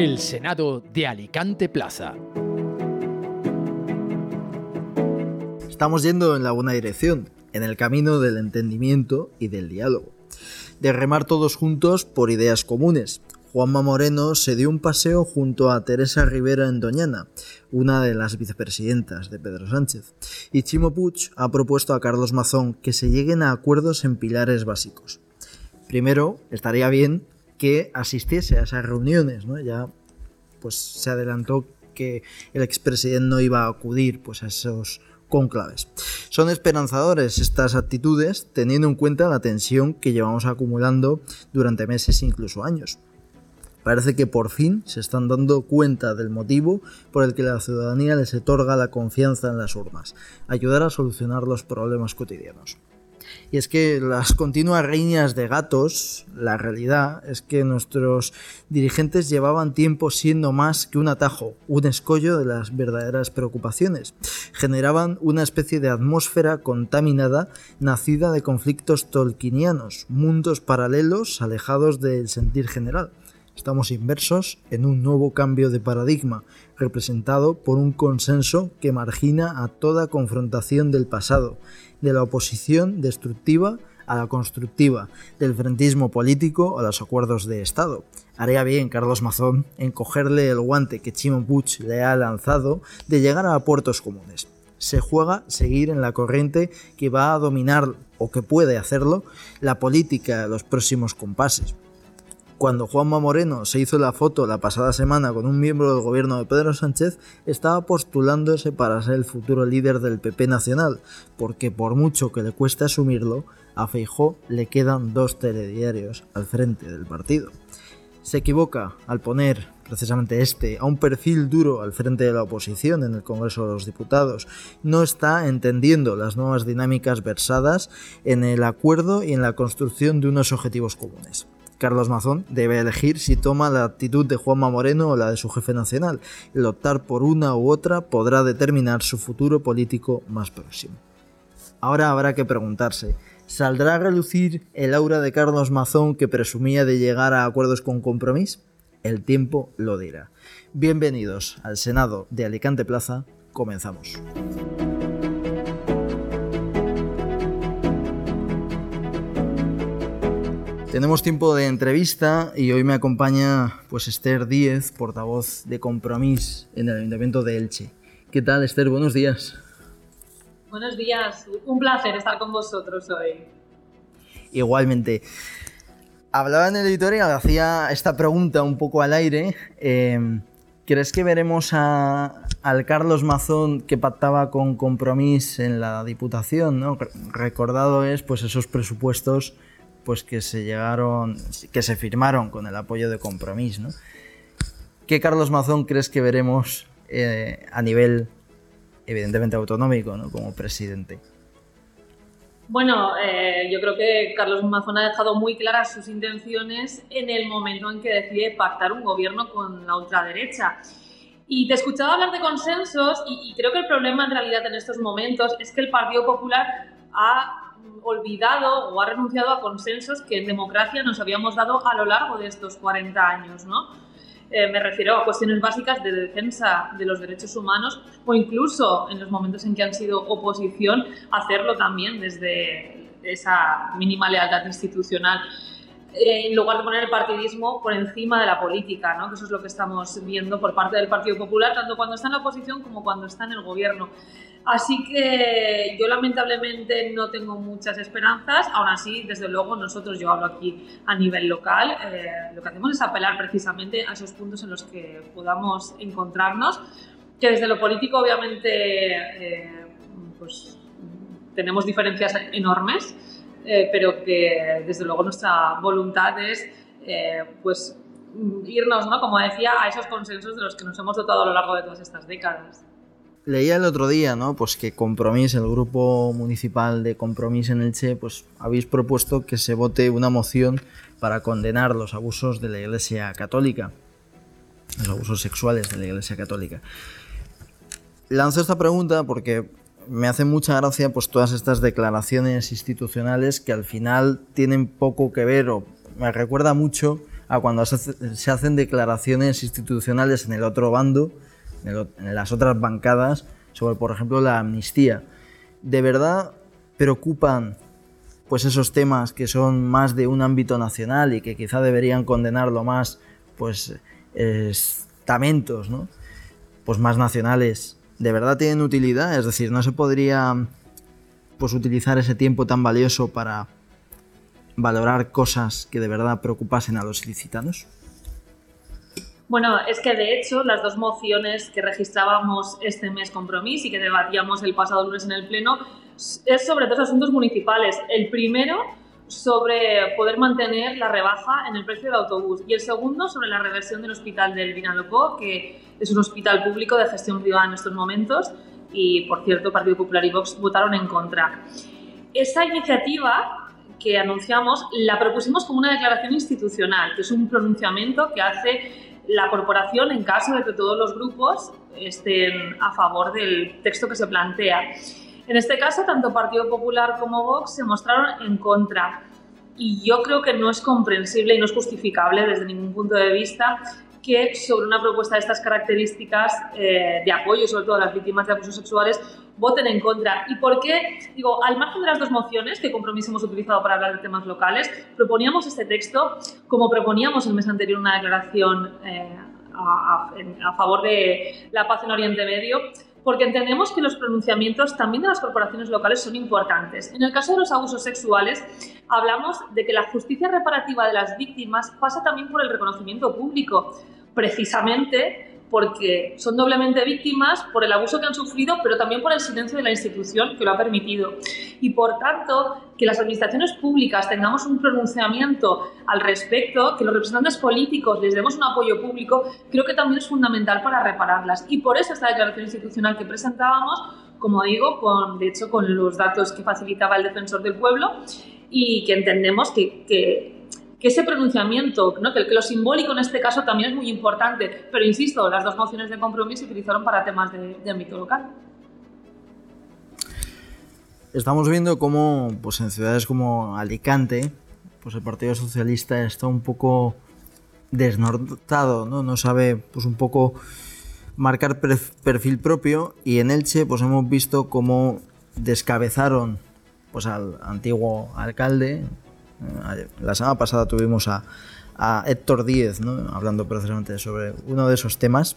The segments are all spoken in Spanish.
El Senado de Alicante Plaza. Estamos yendo en la buena dirección, en el camino del entendimiento y del diálogo, de remar todos juntos por ideas comunes. Juanma Moreno se dio un paseo junto a Teresa Rivera en Doñana, una de las vicepresidentas de Pedro Sánchez, y Chimo Puig ha propuesto a Carlos Mazón que se lleguen a acuerdos en pilares básicos. Primero, estaría bien que asistiese a esas reuniones, ¿no? Ya pues se adelantó que el expresidente no iba a acudir pues a esos conclaves. Son esperanzadores estas actitudes teniendo en cuenta la tensión que llevamos acumulando durante meses e incluso años. Parece que por fin se están dando cuenta del motivo por el que la ciudadanía les otorga la confianza en las urnas, ayudar a solucionar los problemas cotidianos. Y es que las continuas riñas de gatos, la realidad es que nuestros dirigentes llevaban tiempo siendo más que un atajo, un escollo de las verdaderas preocupaciones. Generaban una especie de atmósfera contaminada nacida de conflictos tolkienianos, mundos paralelos alejados del sentir general. Estamos inversos en un nuevo cambio de paradigma, representado por un consenso que margina a toda confrontación del pasado, de la oposición destructiva a la constructiva, del frentismo político a los acuerdos de Estado. Haría bien Carlos Mazón en cogerle el guante que Chimo Puig le ha lanzado de llegar a puertos comunes. Se juega seguir en la corriente que va a dominar, o que puede hacerlo, la política de los próximos compases cuando Juanma Moreno se hizo la foto la pasada semana con un miembro del gobierno de Pedro Sánchez, estaba postulándose para ser el futuro líder del PP nacional, porque por mucho que le cueste asumirlo, a Feijó le quedan dos telediarios al frente del partido. Se equivoca al poner precisamente este a un perfil duro al frente de la oposición en el Congreso de los Diputados. No está entendiendo las nuevas dinámicas versadas en el acuerdo y en la construcción de unos objetivos comunes. Carlos Mazón debe elegir si toma la actitud de Juanma Moreno o la de su jefe nacional. El optar por una u otra podrá determinar su futuro político más próximo. Ahora habrá que preguntarse, ¿saldrá a relucir el aura de Carlos Mazón que presumía de llegar a acuerdos con compromiso? El tiempo lo dirá. Bienvenidos al Senado de Alicante Plaza, comenzamos. Tenemos tiempo de entrevista y hoy me acompaña pues Esther Díez, portavoz de Compromís en el Ayuntamiento de Elche. ¿Qué tal Esther? Buenos días. Buenos días, un placer estar con vosotros hoy. Igualmente. Hablaba en el editorial, hacía esta pregunta un poco al aire. Em, ¿Crees que veremos al Carlos Mazón que pactaba con Compromís en la Diputación? ¿no? Recordado es pues esos presupuestos pues que se llegaron, que se firmaron con el apoyo de Compromís. ¿Qué Carlos Mazón crees que veremos eh, a nivel, evidentemente, autonómico, ¿no? como presidente? Bueno, eh, yo creo que Carlos Mazón ha dejado muy claras sus intenciones en el momento en que decide pactar un gobierno con la ultraderecha. Y te escuchaba hablar de consensos y creo que el problema en realidad en estos momentos es que el Partido Popular ha olvidado o ha renunciado a consensos que en democracia nos habíamos dado a lo largo de estos 40 años, ¿no? Eh, me refiero a cuestiones básicas de defensa de los derechos humanos o incluso en los momentos en que han sido oposición, hacerlo también desde esa mínima lealtad institucional. Eh, en lugar de poner el partidismo por encima de la política, ¿no? que eso es lo que estamos viendo por parte del Partido Popular, tanto cuando está en la oposición como cuando está en el gobierno. Así que yo lamentablemente no tengo muchas esperanzas, aún así, desde luego, nosotros, yo hablo aquí a nivel local, eh, lo que hacemos es apelar precisamente a esos puntos en los que podamos encontrarnos, que desde lo político obviamente eh, pues, tenemos diferencias enormes, eh, pero que desde luego nuestra voluntad es pues irnos, ¿no? como decía, a esos consensos de los que nos hemos dotado a lo largo de todas estas décadas. Leía el otro día, ¿no? Pues que Compromís, el grupo municipal de Compromís en Elche, pues habéis propuesto que se vote una moción para condenar los abusos de la Iglesia Católica, los abusos sexuales de la Iglesia Católica. Lanzo esta pregunta porque me hace mucha gracia pues todas estas declaraciones institucionales que al final tienen poco que ver o me recuerda mucho a cuando se hacen declaraciones institucionales en el otro bando, en, las otras bancadas, sobre, por ejemplo, la amnistía. ¿De verdad preocupan pues esos temas que son más de un ámbito nacional y que quizá deberían condenarlo más pues estamentos ¿no? pues más nacionales de verdad tienen utilidad es decir no se podría pues utilizar ese tiempo tan valioso para valorar cosas que de verdad preocupasen a los ilicitanos bueno, es que de hecho las dos mociones que registrábamos este mes compromiso y que debatíamos el pasado lunes en el Pleno es sobre dos asuntos municipales. El primero sobre poder mantener la rebaja en el precio del autobús y el segundo sobre la reversión del hospital del Vinalopó, que es un hospital público de gestión privada en estos momentos y, por cierto, Partido Popular y Vox votaron en contra. Esa iniciativa que anunciamos la propusimos como una declaración institucional, que es un pronunciamiento que hace la corporación en caso de que todos los grupos estén a favor del texto que se plantea. En este caso, tanto Partido Popular como Vox se mostraron en contra. Y yo creo que no es comprensible y no es justificable desde ningún punto de vista que sobre una propuesta de estas características eh, de apoyo, sobre todo a las víctimas de abusos sexuales, voten en contra. ¿Y por qué? Digo, al margen de las dos mociones que Compromiso hemos utilizado para hablar de temas locales, proponíamos este texto como proponíamos el mes anterior una declaración eh, a, a favor de la paz en Oriente Medio, porque entendemos que los pronunciamientos también de las corporaciones locales son importantes. En el caso de los abusos sexuales, hablamos de que la justicia reparativa de las víctimas pasa también por el reconocimiento público, precisamente porque son doblemente víctimas por el abuso que han sufrido, pero también por el silencio de la institución que lo ha permitido. Y por tanto, que las administraciones públicas tengamos un pronunciamiento al respecto, que los representantes políticos les demos un apoyo público, creo que también es fundamental para repararlas. Y por eso esta declaración institucional que presentábamos, como digo, con, de hecho con los datos que facilitaba el defensor del pueblo y que entendemos que, que que ese pronunciamiento, ¿no? que, lo simbólico en este caso también es muy importante, pero insisto, las dos mociones de compromiso se utilizaron para temas de, ámbito local. Estamos viendo cómo pues en ciudades como Alicante, pues el Partido Socialista está un poco desnortado, ¿no? No sabe pues un poco marcar perfil propio y en Elche pues hemos visto cómo descabezaron pues al antiguo alcalde la semana pasada tuvimos a, Héctor Díez, hablando precisamente sobre uno de esos temas.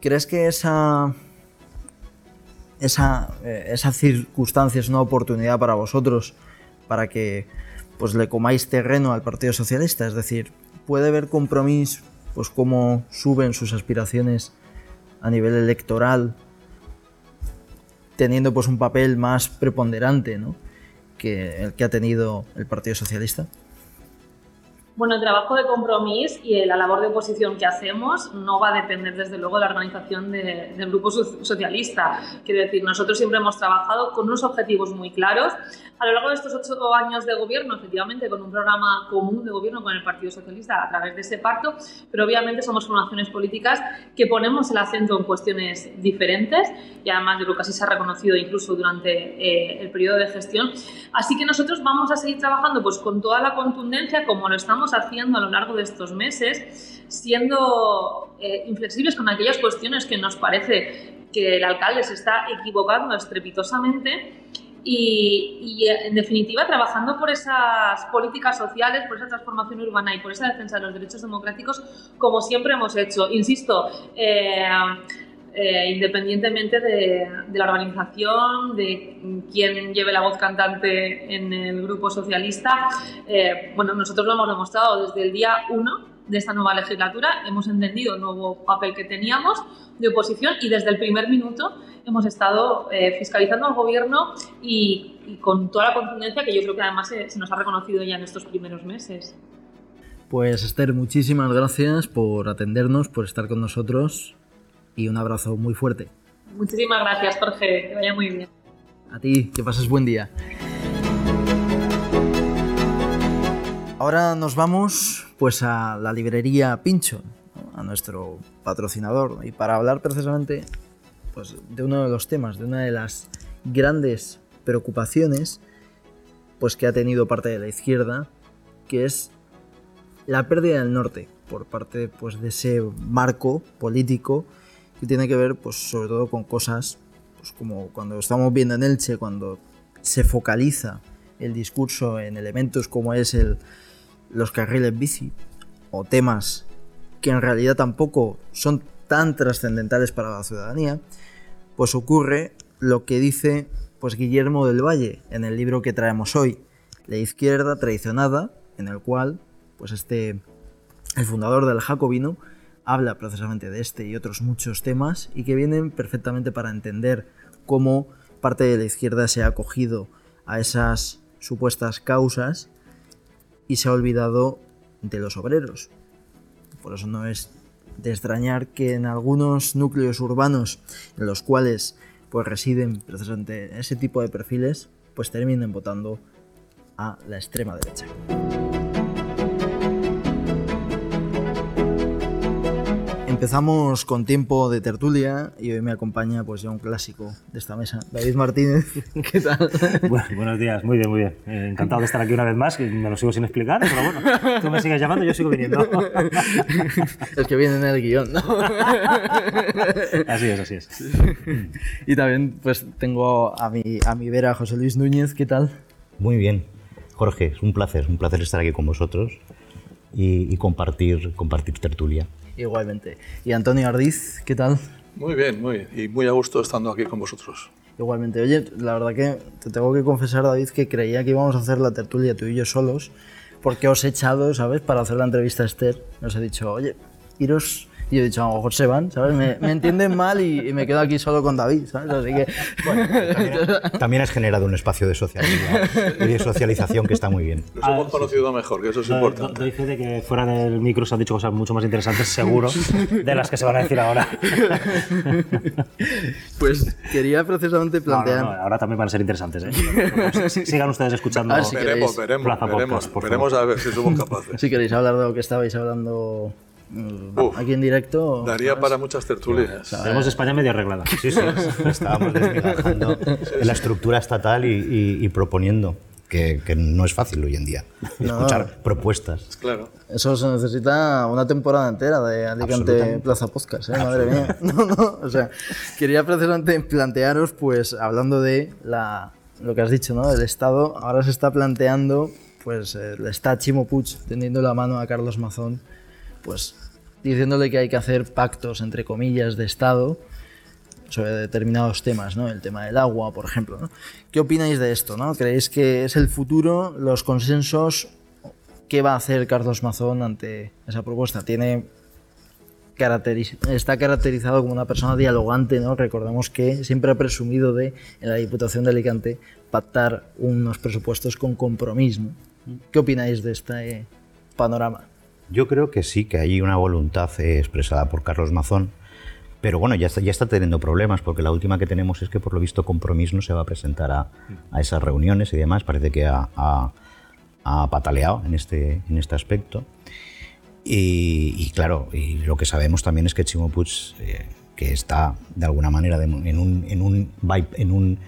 ¿Crees que esa, esa, eh, esa circunstancia es una oportunidad para vosotros para que pues, le comáis terreno al Partido Socialista? Es decir, ¿puede haber compromiso pues, cómo suben sus aspiraciones a nivel electoral teniendo pues un papel más preponderante, ¿no? Que el que ha tenido el Partido Socialista? Bueno, el trabajo de compromiso y la labor de oposición que hacemos no va a depender, desde luego, de la organización del Grupo Socialista. Quiero decir, nosotros siempre hemos trabajado con unos objetivos muy claros. A lo largo de estos ocho años de gobierno, efectivamente, con un programa común de gobierno con el Partido Socialista a través de ese pacto, pero obviamente somos formaciones políticas que ponemos el acento en cuestiones diferentes y además yo creo que así se ha reconocido incluso durante eh, el periodo de gestión. Así que nosotros vamos a seguir trabajando pues, con toda la contundencia como lo estamos haciendo a lo largo de estos meses, siendo eh, inflexibles con aquellas cuestiones que nos parece que el alcalde se está equivocando estrepitosamente y, en definitiva trabajando por esas políticas sociales, por esa transformación urbana y por esa defensa de los derechos democráticos como siempre hemos hecho. Insisto, eh, eh, independientemente de, la organización, de quién lleve la voz cantante en el grupo socialista. Eh, bueno, nosotros lo hemos demostrado desde el día 1 de esta nueva legislatura, hemos entendido el nuevo papel que teníamos de oposición y desde el primer minuto hemos estado eh, fiscalizando al gobierno y, con toda la contundencia que yo creo que además se, se nos ha reconocido ya en estos primeros meses. Pues Esther, muchísimas gracias por atendernos, por estar con nosotros y un abrazo muy fuerte. Muchísimas gracias, Jorge. Que vaya muy bien. A ti, que pases buen día. Ahora nos vamos pues a la librería Pincho, a nuestro patrocinador, y para hablar precisamente pues, de uno de los temas, de una de las grandes preocupaciones pues, que ha tenido parte de la izquierda, que es la pérdida del norte por parte pues, de ese marco político tiene que ver pues, sobre todo con cosas pues, como cuando estamos viendo en Elche, cuando se focaliza el discurso en elementos como es el, los carriles bici o temas que en realidad tampoco son tan trascendentales para la ciudadanía, pues ocurre lo que dice pues Guillermo del Valle en el libro que traemos hoy, La izquierda traicionada, en el cual pues este el fundador del Jacobino habla precisamente de este y otros muchos temas y que vienen perfectamente para entender cómo parte de la izquierda se ha acogido a esas supuestas causas y se ha olvidado de los obreros. Por eso no es de extrañar que en algunos núcleos urbanos en los cuales pues residen precisamente ese tipo de perfiles, pues terminen votando a la extrema derecha. Empezamos con tiempo de tertulia y hoy me acompaña pues ya un clásico de esta mesa, David Martínez. ¿Qué tal? Bueno, buenos días, muy bien, muy bien. Eh, encantado de estar aquí una vez más, que me lo sigo sin explicar, pero bueno, tú me sigues llamando, yo sigo viniendo. es que viene en el guion, ¿no? así es, así es. Y también pues tengo a mi, a mi vera José Luis Núñez, ¿qué tal? Muy bien. Jorge, es un placer, un placer estar aquí con vosotros y, y compartir, compartir tertulia. Igualmente. Y Antonio Ardiz, ¿qué tal? Muy bien, muy bien. Y muy a gusto estando aquí con vosotros. Igualmente. Oye, la verdad que te tengo que confesar, David, que creía que íbamos a hacer la tertulia tú y yo solos, porque os he echado, ¿sabes?, para hacer la entrevista a Esther. Nos he dicho, oye, iros y yo he dicho, a lo mejor se van, ¿sabes? Me, me entienden mal y, y, me quedo aquí solo con David, ¿sabes? Así que... Bueno, también, también, has generado un espacio de socialización y de socialización que está muy bien. Nos hemos conocido mejor, que eso es importante. Doy fe de que fuera del micro se han dicho cosas mucho más interesantes, seguro, de las que se van a decir ahora. Pues quería precisamente plantear... No, no, no, ahora también van a ser interesantes, ¿eh? Sigan ustedes escuchando. Ah, si veremos, veremos, Plaza veremos, Podcast, veremos a ver si somos capaces. Si queréis hablar de lo que estabais hablando Uf, aquí en directo. Daría ¿sabes? para muchas tertulias. Tenemos España medio arreglada. Sí, sí. Estábamos desmigajando en la estructura estatal y, y, y proponiendo. Que, que, no es fácil hoy en día escuchar no, propuestas. Claro. Eso se necesita una temporada entera de Alicante Plaza Podcast, ¿eh? madre mía. No, no, o sea, quería precisamente plantearos, pues, hablando de la, lo que has dicho, ¿no? Del Estado, ahora se está planteando, pues, le está Chimo Puig tendiendo la mano a Carlos Mazón, pues, diciéndole que hay que hacer pactos, entre comillas, de Estado sobre determinados temas, ¿no? El tema del agua, por ejemplo. ¿Qué opináis de esto? ¿no? ¿Creéis que es el futuro, los consensos? ¿Qué va a hacer Carlos Mazón ante esa propuesta? Tiene caracteriz está caracterizado como una persona dialogante, ¿no? Recordemos que siempre ha presumido de, en la Diputación de Alicante, pactar unos presupuestos con compromiso. ¿Qué opináis de este panorama? Yo creo que sí, que hay una voluntad eh, expresada por Carlos Mazón, pero bueno, ya está, ya está teniendo problemas, porque la última que tenemos es que por lo visto Compromís no se va a presentar a, a esas reuniones y demás, parece que ha, ha, ha pataleado en este, en este aspecto. Y, claro, y lo que sabemos también es que Chimo eh, que está de alguna manera de, en un, en un, en un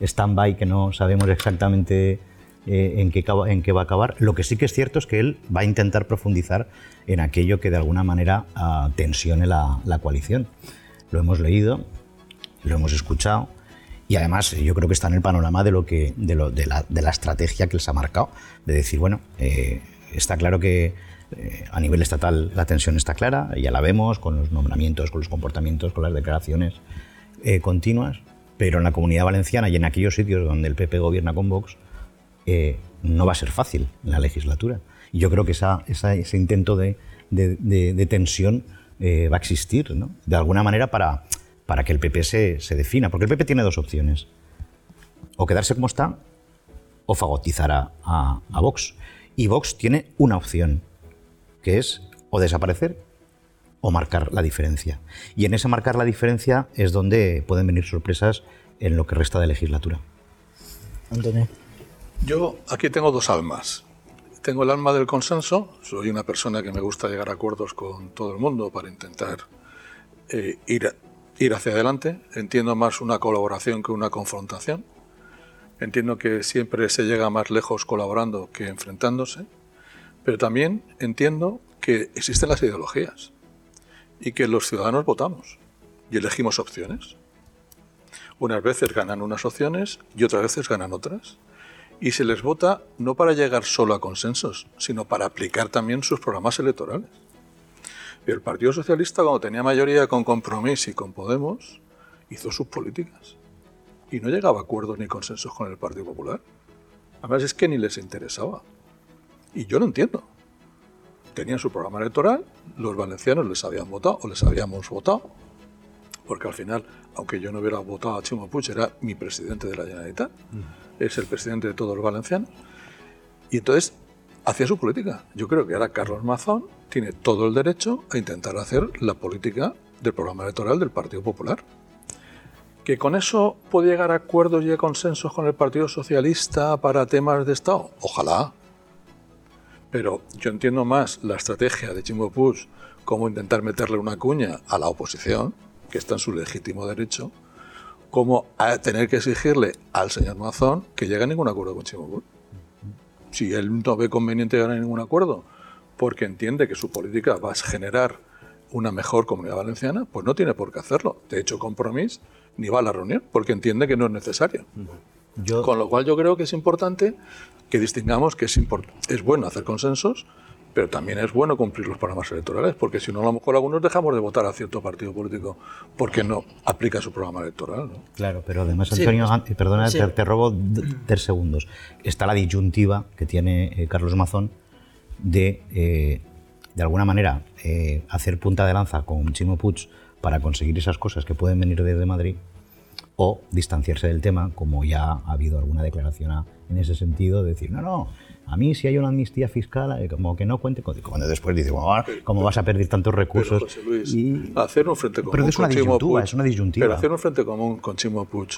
stand-by que no sabemos exactamente eh, en, qué, en, qué, va a acabar. Lo que sí que es cierto es que él va a intentar profundizar en aquello que de alguna manera uh, tensione la, coalición. Lo hemos leído, lo hemos escuchado y además yo creo que está en el panorama de, lo que, de, la, estrategia que se ha marcado, de decir, bueno, eh, está claro que eh, a nivel estatal la tensión está clara, ya la vemos con los nombramientos, con los comportamientos, con las declaraciones eh, continuas, pero en la comunidad valenciana y en aquellos sitios donde el PP gobierna con Vox, eh, no va a ser fácil la legislatura. Y yo creo que ese intento de, de, tensión eh, va a existir, de alguna manera, para, que el PP se, se, defina. Porque el PP tiene dos opciones. O quedarse como está, o fagotizar a, a, a Vox. Y Vox tiene una opción, que es o desaparecer o marcar la diferencia. Y en ese marcar la diferencia es donde pueden venir sorpresas en lo que resta de legislatura. Antonio. Yo aquí tengo dos almas. Tengo el alma del consenso, soy una persona que me gusta llegar a acuerdos con todo el mundo para intentar eh, ir, ir hacia adelante. Entiendo más una colaboración que una confrontación. Entiendo que siempre se llega más lejos colaborando que enfrentándose. Pero también entiendo que existen las ideologías y que los ciudadanos votamos y elegimos opciones. Unas veces ganan unas opciones y otras veces ganan otras. Y se les vota no para llegar solo a consensos, sino para aplicar también sus programas electorales. Y el Partido Socialista, cuando tenía mayoría con Compromís y con Podemos, hizo sus políticas. Y no llegaba a acuerdos ni consensos con el Partido Popular. Además es que ni les interesaba. Y yo lo entiendo. Tenían su programa electoral, los valencianos les habían votado o les habíamos votado, porque al final, aunque yo no hubiera votado a Chimo Puig, era mi presidente de la Generalitat, es el presidente de todos los valencianos, y entonces hacía su política. Yo creo que ahora Carlos Mazón tiene todo el derecho a intentar hacer la política del programa electoral del Partido Popular. ¿Que con eso puede llegar a acuerdos y a consensos con el Partido Socialista para temas de Estado? Ojalá. Pero yo entiendo más la estrategia de Chimbo Puig como intentar meterle una cuña a la oposición, que está en su legítimo derecho, como a tener que exigirle al señor Mazón que llegue a ningún acuerdo con Chimbo Puig. Si él no ve conveniente llegar a ningún acuerdo porque entiende que su política va a generar una mejor comunidad valenciana, pues no tiene por qué hacerlo. De hecho, compromiso ni va a la reunión porque entiende que no es necesario. Yo, Con lo cual yo creo que es importante que distingamos que es, es bueno hacer consensos, pero también es bueno cumplir los programas electorales, porque si no, a lo mejor algunos dejamos de votar a cierto partido político porque no aplica su programa electoral. ¿no? Claro, pero además, Sí, Antonio, an- perdona, sí. te, te robo tres segundos. Está la disyuntiva que tiene eh, Carlos Mazón de, eh, de alguna manera, eh, hacer punta de lanza con Chimo Puig para conseguir esas cosas que pueden venir desde Madrid o distanciarse del tema, como ya ha habido alguna declaración a- en ese sentido, de decir, no, no, a mí si hay una amnistía fiscal, eh, como que no cuente con... Cuando después dice, "Bueno, ¿cómo vas a perder tantos Pero, recursos? José Luis, Y- hacer un frente común Pero es una con Chimo disyuntiva, Puig- es una disyuntiva. Pero hacer un frente común con Chimo Puig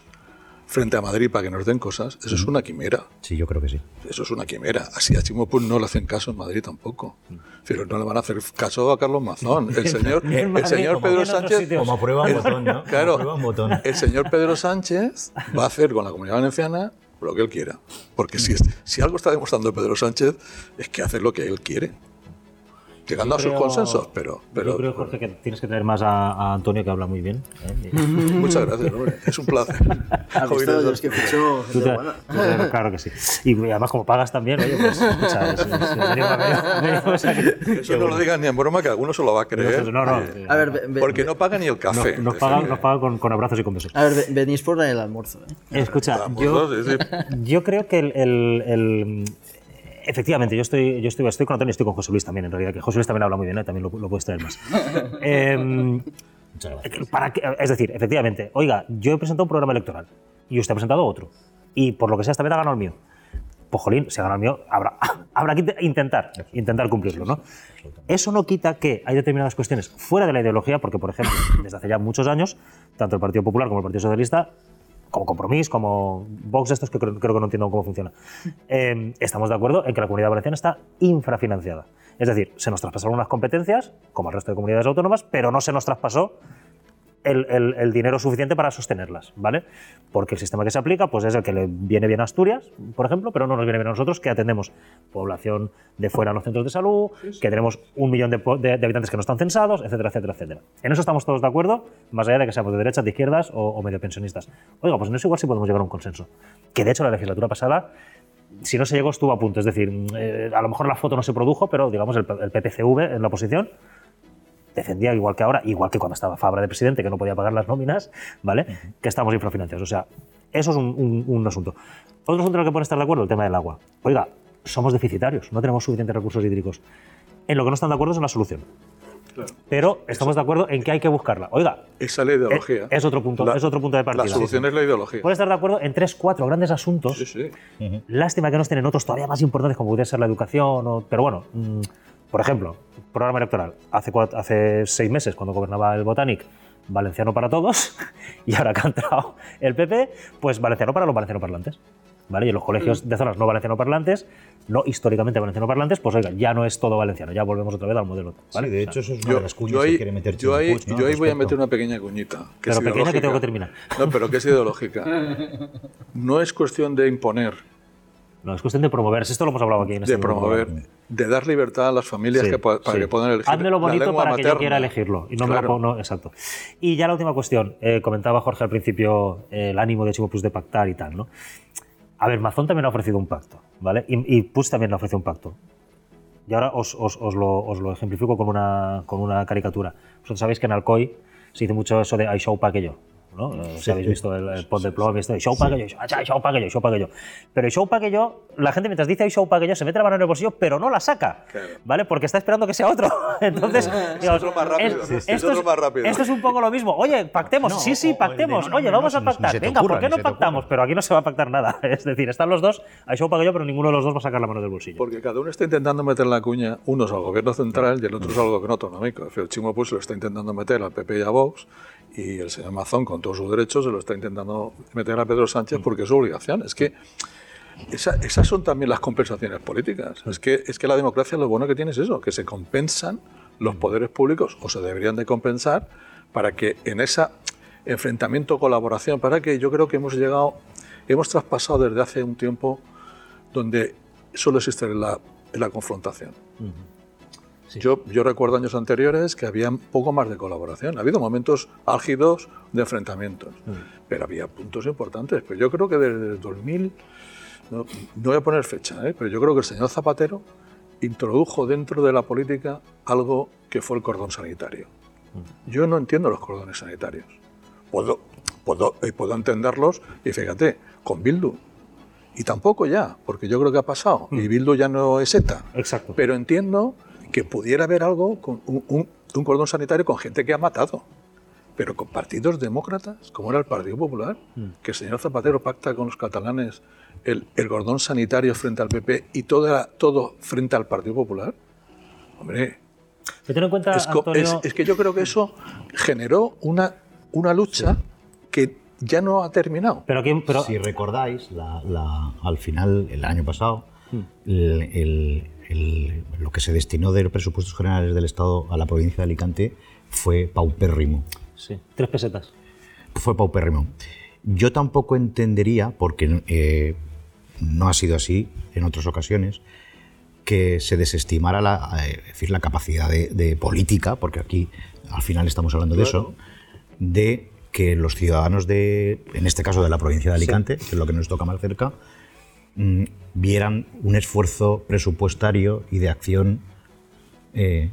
frente a Madrid para que nos den cosas, eso es una quimera. Sí, yo creo que sí. Eso es una quimera. Así a Chimo Puig no le hacen caso en Madrid tampoco. Pero no le van a hacer caso a Carlos Mazón. El señor, el Madrid, señor Pedro Sánchez. Como prueba un botón, ¿no? Como Claro, prueba un botón. el señor Pedro Sánchez va a hacer con la comunidad valenciana lo que él quiera. Porque si, si algo está demostrando Pedro Sánchez es que hace lo que él quiere. Llegando a sus Creo- consensos, pero, pero Yo creo, Jorge, que tienes que traer más a, a Antonio, que habla muy bien. ¿eh? Muchas gracias, hombre. Es un placer. ¿Has Oír visto? es que te- claro que sí. Y además, como pagas también, oye, pues, escucha, es- es- venimos- venimos- venimos aquí. Eso no lo digan ni en broma, que alguno se lo va a creer. No, no. A ver, ve- ve- Porque no paga ni el café. Nos, nos pagan, nos pagan con, con abrazos y con besos. a ver, ve- venís por el almuerzo. ¿eh? Escucha, yo, ¿no? Sí, sí. yo creo que el, el- el- efectivamente, yo estoy, yo estoy, estoy con Antonio y estoy con José Luis también, en realidad, que José Luis también habla muy bien, ¿eh? también lo, lo puedes traer más. Em, para que- es decir, efectivamente, oiga, yo he presentado un programa electoral y usted ha presentado otro. Y por lo que sea, esta vez ha ganado el mío. Pues jolín, si ha ganado el mío, habrá, habrá que intentar, intentar cumplirlo, ¿no? Eso no quita que hay determinadas cuestiones fuera de la ideología, porque, por ejemplo, desde hace ya muchos años, tanto el Partido Popular como el Partido Socialista, como Compromís, como Vox, estos que creo, creo que no entiendo cómo funciona, eh, estamos de acuerdo en que la comunidad valenciana está infrafinanciada. Es decir, se nos traspasaron unas competencias, como al resto de comunidades autónomas, pero no se nos traspasó el, el- el dinero suficiente para sostenerlas, ¿vale? Porque el sistema que se aplica pues es el que le viene bien a Asturias, por ejemplo, pero no nos viene bien a nosotros que atendemos población de fuera en los centros de salud, que tenemos un millón de, po- de- de habitantes que no están censados, etcétera, etcétera, etcétera. En eso estamos todos de acuerdo, más allá de que seamos de derechas, de izquierdas o, o medio pensionistas. Oiga, pues en eso igual sí podemos llegar a un consenso. Que de hecho la legislatura pasada si no se llegó, estuvo a punto. Es decir, eh, a lo mejor la foto no se produjo, pero digamos el, el PPCV en la oposición defendía igual que ahora, igual que cuando estaba Fabra de presidente, que no podía pagar las nóminas, ¿vale? Que estamos infrafinanciados. O sea, eso es un, un- un asunto. Otro asunto en el que pueden estar de acuerdo, el tema del agua. Oiga, somos deficitarios, no tenemos suficientes recursos hídricos. En lo que no están de acuerdo es en la solución. Pero estamos de acuerdo en que hay que buscarla. Oiga, Esa es la ideología. Es- es otro punto- La- es otro punto de partida. La solución es la ideología. puede estar de acuerdo en tres, cuatro grandes asuntos Sí, sí. Lástima que nos tienen otros todavía más importantes como puede ser la educación. o- pero bueno, mm, por ejemplo, programa electoral. Hace, cuat- hace seis meses, cuando gobernaba el Botanic, valenciano para todos, y ahora que ha entrado el PP, pues valenciano para los valenciano parlantes. ¿Vale? Y en los colegios de zonas no valenciano parlantes, no históricamente valenciano parlantes, pues oiga, ya no es todo valenciano, ya volvemos otra vez al modelo. ¿vale? Sí, de O hecho, sea, eso es una de las cuñas yo que ahí, quiere meter yo ahí- Puig, ¿no? yo ahí voy a meter una pequeña cuñita. Que Pero es pequeña que tengo que terminar. No, pero que es ideológica. No es cuestión de imponer, no, es cuestión de promover. Esto lo hemos hablado aquí en este de promover. de dar libertad a las familias Sí, que, pa- para sí. que puedan elegir Házmelo la bonito para que yo materna. quiera elegirlo. Y no me lo pongo- no, exacto. Y ya la última cuestión. eh, comentaba Jorge al principio eh, el ánimo de Chimo Puig de pactar y tal, ¿no? A ver, Mazón también ha ofrecido un pacto, ¿vale? Y, y Puig también ha ofrecido un pacto. Y ahora os, os- os lo, os lo ejemplifico con una, con una caricatura. Vosotros sabéis que en Alcoy se dice mucho eso de hay show pa' que yo. ¿No? Eh, si habéis visto el, el pot de plomo, esto show pa' que yo, show pa' que yo, show pa' que yo. Pero show pa' que yo, la gente mientras dice show pa' que yo, se mete la mano en el bolsillo, pero no la saca, ¿vale? Porque está esperando que sea otro. Entonces, digamos, otro más rápido, es- sí, sí. esto, Es otro más rápido. esto es un poco lo mismo. Oye, pactemos, No, sí, sí, pactemos. no, no, Oye, no, vamos no, a pactar. Venga, ocurra, ¿por qué no pactamos? Pero aquí no se va a pactar nada. Es decir, están los dos, hay show pa' que yo, pero ninguno de los dos va a sacar la mano del bolsillo. Porque cada uno está intentando meter la cuña, uno es al gobierno central y el otro es al gobierno autonómico. El Chimo Puig se lo está intentando meter al PP y a Vox y el señor Mazón, con todos sus derechos, se lo está intentando meter a Pedro Sánchez porque es su obligación. Es que esa- esas son también las compensaciones políticas. Es que, es que la democracia lo bueno que tiene es eso, que se compensan los poderes públicos o se deberían de compensar para que en ese enfrentamiento, colaboración, para que yo creo que hemos llegado, hemos traspasado desde hace un tiempo donde solo existe la, la confrontación. Yo, yo recuerdo años anteriores que había poco más de colaboración. Ha habido momentos álgidos de enfrentamientos, pero había puntos importantes. Pero yo creo que desde el 2000, no, no voy a poner fecha, ¿eh? pero yo creo que el señor Zapatero introdujo dentro de la política algo que fue el cordón sanitario. Yo no entiendo los cordones sanitarios. Puedo, puedo, eh, puedo entenderlos y fíjate, con Bildu. Y tampoco ya, porque yo creo que ha pasado. Y Bildu ya no es ETA. Exacto. Pero entiendo que pudiera haber algo con un, un- un cordón sanitario con gente que ha matado. Pero con partidos demócratas, como era el Partido Popular, que el señor Zapatero pacta con los catalanes el, el cordón sanitario frente al PP y todo, era- todo frente al Partido Popular. Hombre, Pero en cuenta, es, Antonio, es- es que yo creo que eso generó una, una lucha que ya no ha terminado. pero pero, si recordáis, la- la- al final, el año pasado. El- el- el- lo que se destinó de los presupuestos generales del Estado a la provincia de Alicante fue paupérrimo. sí, tres pesetas. Fue paupérrimo. Yo tampoco entendería, porque eh, no ha sido así en otras ocasiones, que se desestimara la, eh, decir, la capacidad de, de política, porque aquí al final estamos hablando de eso, de que los ciudadanos de, en este caso de la provincia de Alicante, que es lo que nos toca más cerca, mm, vieran un esfuerzo presupuestario y de acción eh,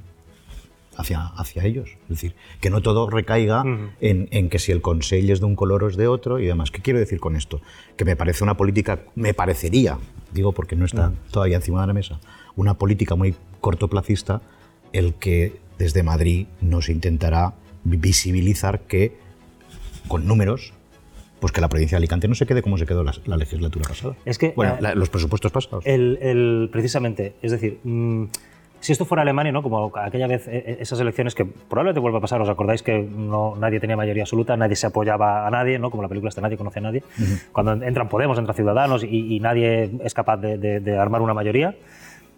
hacia, hacia ellos. Es decir, que no todo recaiga en, en que si el Consell es de un color o es de otro y demás. ¿Qué quiero decir con esto? Que me parece una política, me parecería, digo porque no está todavía encima de la mesa, una política muy cortoplacista el que desde Madrid nos intentará visibilizar que con números pues que la provincia de Alicante no se quede como se quedó la, la legislatura pasada. Es que, bueno, eh, la- los presupuestos pasados. El, el- precisamente, es decir, mm, si esto fuera Alemania, ¿no? como aquella vez eh, eh, esas elecciones que probablemente vuelva a pasar, os acordáis que no, nadie tenía mayoría absoluta, nadie se apoyaba a nadie, ¿no? como la película está Nadie conoce a nadie, cuando entran Podemos, entran Ciudadanos y, y nadie es capaz de, de- de armar una mayoría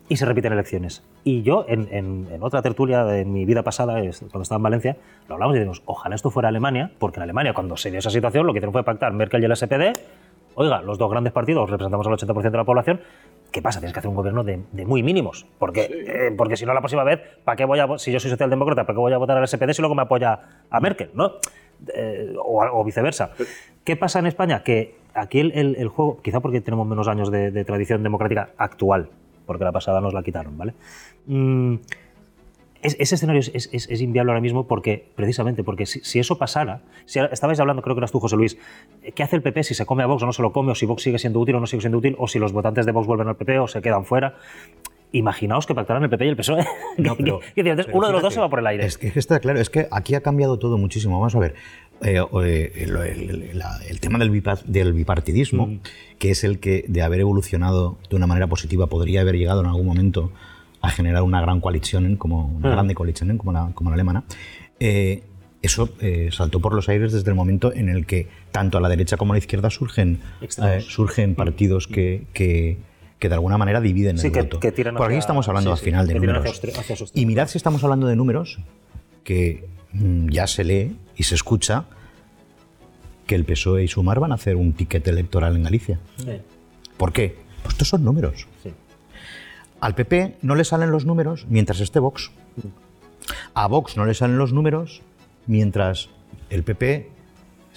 y se repiten elecciones. Y yo, en, en- en otra tertulia de mi vida pasada, cuando estaba en Valencia, lo hablamos y decimos, ojalá esto fuera Alemania, porque en Alemania, cuando se dio esa situación, lo que hicieron fue pactar Merkel y el SPD, oiga, los dos grandes partidos representamos al 80% de la población, ¿qué pasa? Tienes que hacer un gobierno de, de muy mínimos, porque, eh, porque si no, la próxima vez, ¿para qué voy a, si yo soy socialdemócrata, ¿para qué voy a votar al SPD si luego me apoya a Merkel? ¿no? Eh, o, o viceversa. ¿Qué pasa en España? Que aquí el, el- el juego, quizá porque tenemos menos años de, de tradición democrática actual, porque la pasada nos la quitaron, ¿vale? Mm, es- ese escenario es, es- es- inviable ahora mismo porque, precisamente, porque si, si eso pasara, si estabais hablando, creo que eras tú, José Luis, ¿qué hace el PP si se come a Vox o no se lo come, o si Vox sigue siendo útil o no sigue siendo útil, o si los votantes de Vox vuelven al PP o se quedan fuera? Imaginaos que pactaran el PP y el PSOE. No, pero- ¿Qué dices? pero Uno de los dos se va por el aire. Es que está claro, es que aquí ha cambiado todo muchísimo. Vamos a ver, eh, eh, el, el- la- el tema del, bipa- del bipartidismo, Mm. que es el que de haber evolucionado de una manera positiva podría haber llegado en algún momento a generar una gran coalición, como una Ah. grande coalición como la, como la alemana, eh, eso eh, saltó por los aires desde el momento en el que tanto a la derecha como a la izquierda surgen, eh, surgen partidos que, que, que de alguna manera dividen Sí, el que- voto. que tiran Por aquí estamos hablando sí, al sí, final de números. hacia hacia y mirad si estamos hablando de números que mm, ya se lee y se escucha que el PSOE y Sumar van a hacer un ticket electoral en Galicia. Sí, ¿Por qué? Pues estos son números. sí. al PP no le salen los números mientras esté Vox. A Vox no le salen los números mientras el PP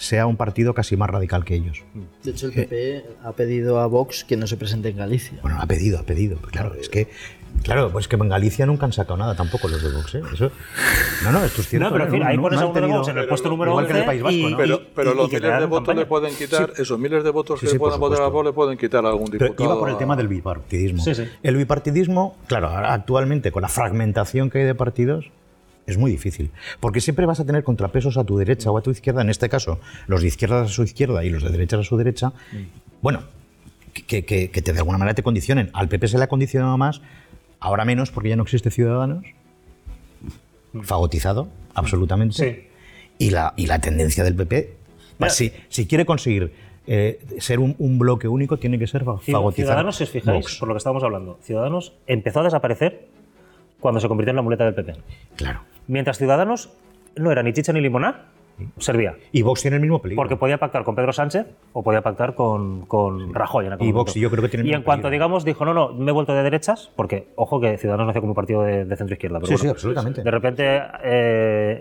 sea un partido casi más radical que ellos. De hecho, el PP ha pedido a Vox que no se presente en Galicia. Bueno, ha pedido, ha pedido. Pues claro, es que Claro, pues que en Galicia nunca han sacado nada tampoco los de Vox. ¿eh? Eso, no, no, esto es cierto. No, pero en fin, ahí pones a uno de Vox en el puesto número igual que en el 11 País Vasco, y- ¿no? Pero, pero y- los y que miles de votos campaña. le pueden quitar, esos miles de votos Sí, que sí, le por puedan votar a. Vox le pueden quitar a algún Pero diputado. iba por el a- tema del bipartidismo. Sí, sí. El bipartidismo, claro, actualmente con la fragmentación que hay de partidos, es muy difícil. Porque siempre vas a tener contrapesos a tu derecha o a tu izquierda. En este caso, los de izquierda a su izquierda y los de derecha a su derecha. Bueno, que, que- que te, de alguna manera te condicionen. Al PP se le ha condicionado más, ahora menos porque ya no existe Ciudadanos. Fagotizado, absolutamente. Sí. Y, la, y la tendencia del PP, si, si quiere conseguir eh, ser un, un bloque único, tiene que ser fa- Ci- fagotizar. Ciudadanos, si os fijáis, Vox. por lo que estábamos hablando, Ciudadanos empezó a desaparecer cuando se convirtió en la muleta del PP. Claro. Mientras Ciudadanos no era ni chicha ni limoná, servía. Y Vox tiene el mismo peligro. Porque podía pactar con Pedro Sánchez o podía pactar con, con Rajoy. En Y Vox, yo creo que tiene el Y mismo en cuanto, peligro. digamos, dijo, no, no, me he vuelto de derechas, porque, ojo, que Ciudadanos nació como un partido de, de centro-izquierda. Sí, bueno, sí, absolutamente. De repente... eh,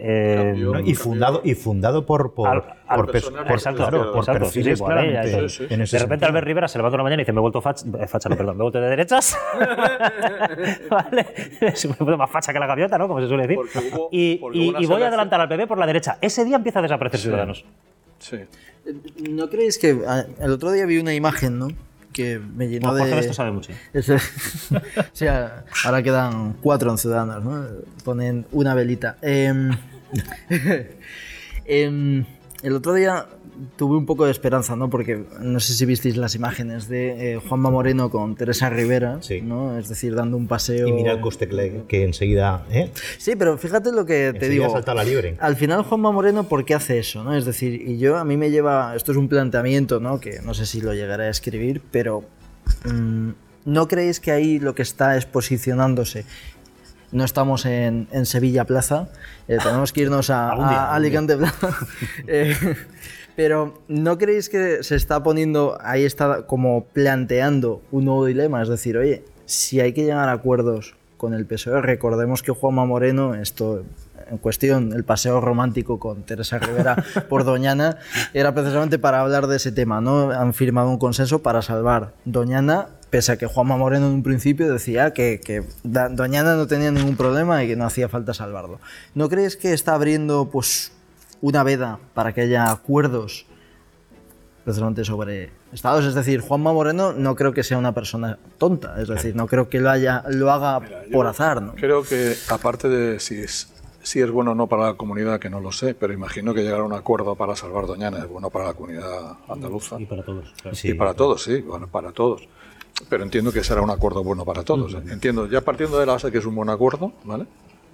eh, y fundado y fundado por por, Al- al- por, claro, por exacto, sí, sí, perfiles de repente sentido. Albert Rivera se levanta una mañana y dice, me he vuelto facha, eh, facha no, perdón, me he vuelto de derechas. ¿Vale? Se me he vuelto más facha que la gaviota, ¿no? Como se suele decir. Hubo- y voy a adelantar al PP por la derecha. Ese día empieza a desaparecer Ciudadanos. Sí. ¿No creéis que ah, el otro día vi una imagen, ¿no? Que me llenó Bueno, Jorge de... esto sabe mucho. Ese- sí, a- ahora quedan cuatro en Ciudadanos, ¿no? Ponen una velita. Em, em, el otro día tuve un poco de esperanza, ¿no? Porque no sé si visteis las imágenes de eh, Juanma Moreno con Teresa Rivera, Sí. ¿no? Es decir, dando un paseo... y mira el coste que, enseguida ¿eh? Sí, pero fíjate lo que te digo. salta la liebre. Al final Juanma Moreno, ¿por qué hace eso? ¿no? Es decir, y yo a mí me lleva, esto es un planteamiento, ¿no? Que no sé si lo llegaré a escribir, pero mm, ¿no creéis que ahí lo que está es posicionándose? No estamos en, en Sevilla Plaza, eh, tenemos que irnos a, día, Alicante Plaza. Eh, pero ¿no creéis que se está poniendo, ahí está como planteando un nuevo dilema? Es decir, oye, si hay que llegar a acuerdos con el PSOE, recordemos que Juanma Moreno, esto en cuestión, el paseo romántico con Teresa Rivera por Doñana, era precisamente para hablar de ese tema, ¿no? Han firmado un consenso para salvar Doñana, pese a que Juanma Moreno en un principio decía que, que Doñana no tenía ningún problema y que no hacía falta salvarlo. ¿No crees que está abriendo, pues, una veda para que haya acuerdos precisamente sobre estados. Es decir, Juanma Moreno no creo que sea una persona tonta, es decir, no creo que lo, haya, lo haga por azar. ¿no? Creo que, aparte de si es, si es bueno o no para la comunidad, que no lo sé, pero imagino que llegar a un acuerdo para salvar Doñana es bueno para la comunidad andaluza. Y para todos. claro. y para todos, sí, bueno, para todos. Pero entiendo que será un acuerdo bueno para todos. Entiendo, ya partiendo de la base que es un buen acuerdo, ¿vale?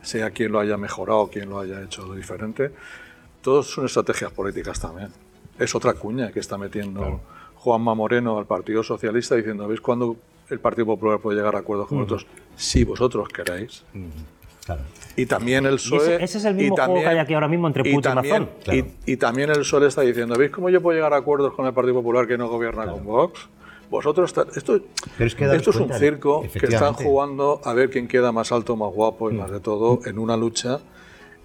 Sea quien lo haya mejorado, quien lo haya hecho diferente, todos son estrategias políticas también. Es otra cuña que está metiendo Juanma Moreno al Partido Socialista diciendo, ¿veis cuándo el Partido Popular puede llegar a acuerdos con vosotros? Si vosotros queréis. Claro. Y también el Y PSOE... ese, ese es el mismo y juego que también- hay aquí ahora mismo entre y Putin y también, Mazón. Claro. y, y también el Sol está diciendo, ¿veis cómo yo puedo llegar a acuerdos con el Partido Popular que no gobierna con Vox? Vosotros esto, Pero es que esto es un cuenta, circo que están jugando a ver quién queda más alto, más guapo y Mm. más de todo en una lucha